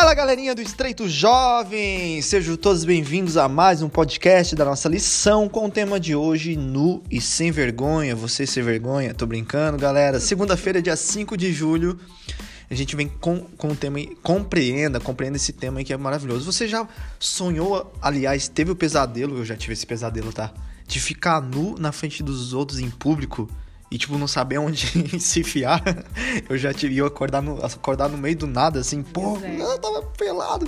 Fala galerinha do Estreito Jovem! Sejam todos bem-vindos a mais um podcast da nossa lição com o tema de hoje, nu e sem vergonha. Você sem vergonha? Tô brincando, galera. Segunda-feira, dia 5 de julho, a gente vem com, com o tema compreenda, compreenda esse tema aí que é maravilhoso. Você já sonhou, aliás, teve o pesadelo, eu já tive esse pesadelo, tá? De ficar nu na frente dos outros em público e, tipo, não saber onde se enfiar. Eu já tive, eu acordar no, acordar no meio do nada, assim, pô, é. eu tava pelado.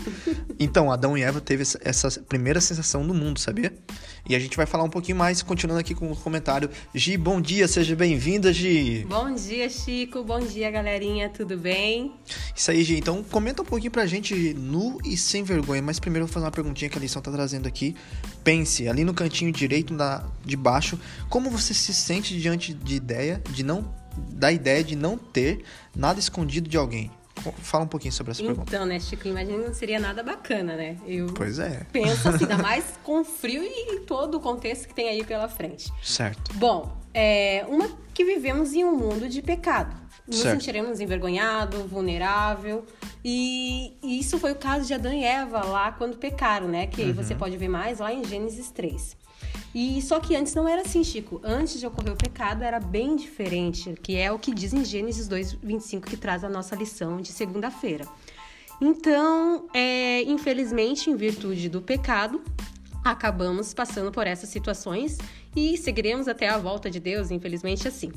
Então, Adão e Eva teve essa primeira sensação do mundo, sabia? E a gente vai falar um pouquinho mais, continuando aqui com o comentário. Gi, bom dia, seja bem-vinda, Gi. Bom dia, Chico. Bom dia, galerinha. Tudo bem? Isso aí, Gi. Então, comenta um pouquinho pra gente, nu e sem vergonha. Mas primeiro eu vou fazer uma perguntinha que a lição tá trazendo aqui. Pense, ali no cantinho direito na, de baixo, como você se sente diante de ideia, de não, da ideia de não ter nada escondido de alguém? Fala um pouquinho sobre essa pergunta. Então, né, Chico, imagina não seria nada bacana, né? Eu Pois é. penso assim, ainda mais com frio e todo o contexto que tem aí pela frente. Certo. Bom, é uma que vivemos em um mundo de pecado. Nos Certo. sentiremos envergonhado, vulnerável. E, e isso foi o caso de Adão e Eva lá quando pecaram, né? Que Uhum. você pode ver mais lá em Gênesis 3. E só que antes não era assim, Chico. Antes de ocorrer o pecado era bem diferente, que é o que diz em Gênesis 2, 25, que traz a nossa lição de segunda-feira. Então, é, infelizmente, em virtude do pecado, acabamos passando por essas situações e seguiremos até a volta de Deus, infelizmente assim.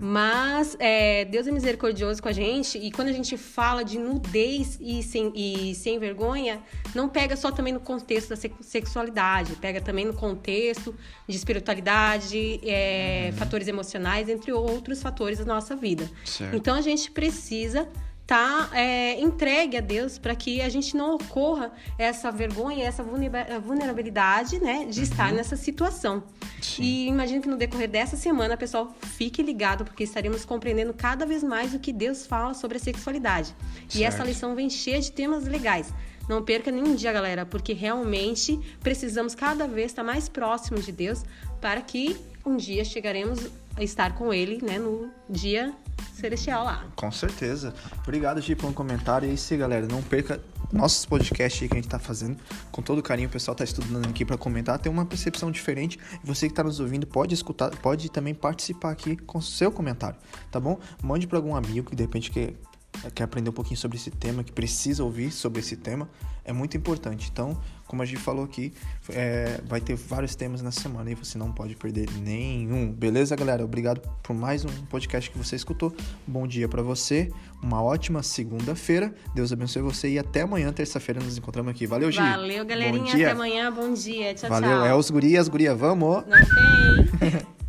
Mas é, Deus é misericordioso com a gente e quando a gente fala de nudez e sem, e sem vergonha, não pega só também no contexto da se- sexualidade, pega também no contexto de espiritualidade, é, fatores emocionais, entre outros fatores da nossa vida. Certo. Então a gente precisa estar entregue a Deus para que a gente não ocorra essa vergonha, essa vulnera- vulnerabilidade, né, de estar nessa situação. Uhum. Sim. E imagino que no decorrer dessa semana, pessoal, fique ligado porque estaremos compreendendo cada vez mais o que Deus fala sobre a sexualidade. E essa Certo. lição vem cheia de temas legais. Não perca nenhum dia, galera, porque realmente precisamos cada vez estar mais próximos de Deus para que um dia chegaremos a estar com Ele, né, no dia celestial lá. Com certeza. Obrigado, Gi, pelo comentário. E é isso galera. Não perca nossos podcasts aí que a gente tá fazendo. Com todo carinho, o pessoal tá estudando aqui para comentar. Tem uma percepção diferente. Você que tá nos ouvindo pode escutar, pode também participar aqui com seu comentário, tá bom? Mande para algum amigo que de repente quer, quer aprender um pouquinho sobre esse tema, que precisa ouvir sobre esse tema. É muito importante. Então, como a gente falou aqui, é, vai ter vários temas na semana e você não pode perder nenhum. Beleza, galera? Obrigado por mais um podcast que você escutou. Bom dia pra você, uma ótima segunda-feira. Deus abençoe você e até amanhã, terça-feira, nos encontramos aqui. Valeu, Gi. Valeu, galerinha. Bom dia. Até amanhã. Bom dia. Tchau, Valeu. tchau. É os gurias, guria, vamos. Não tem.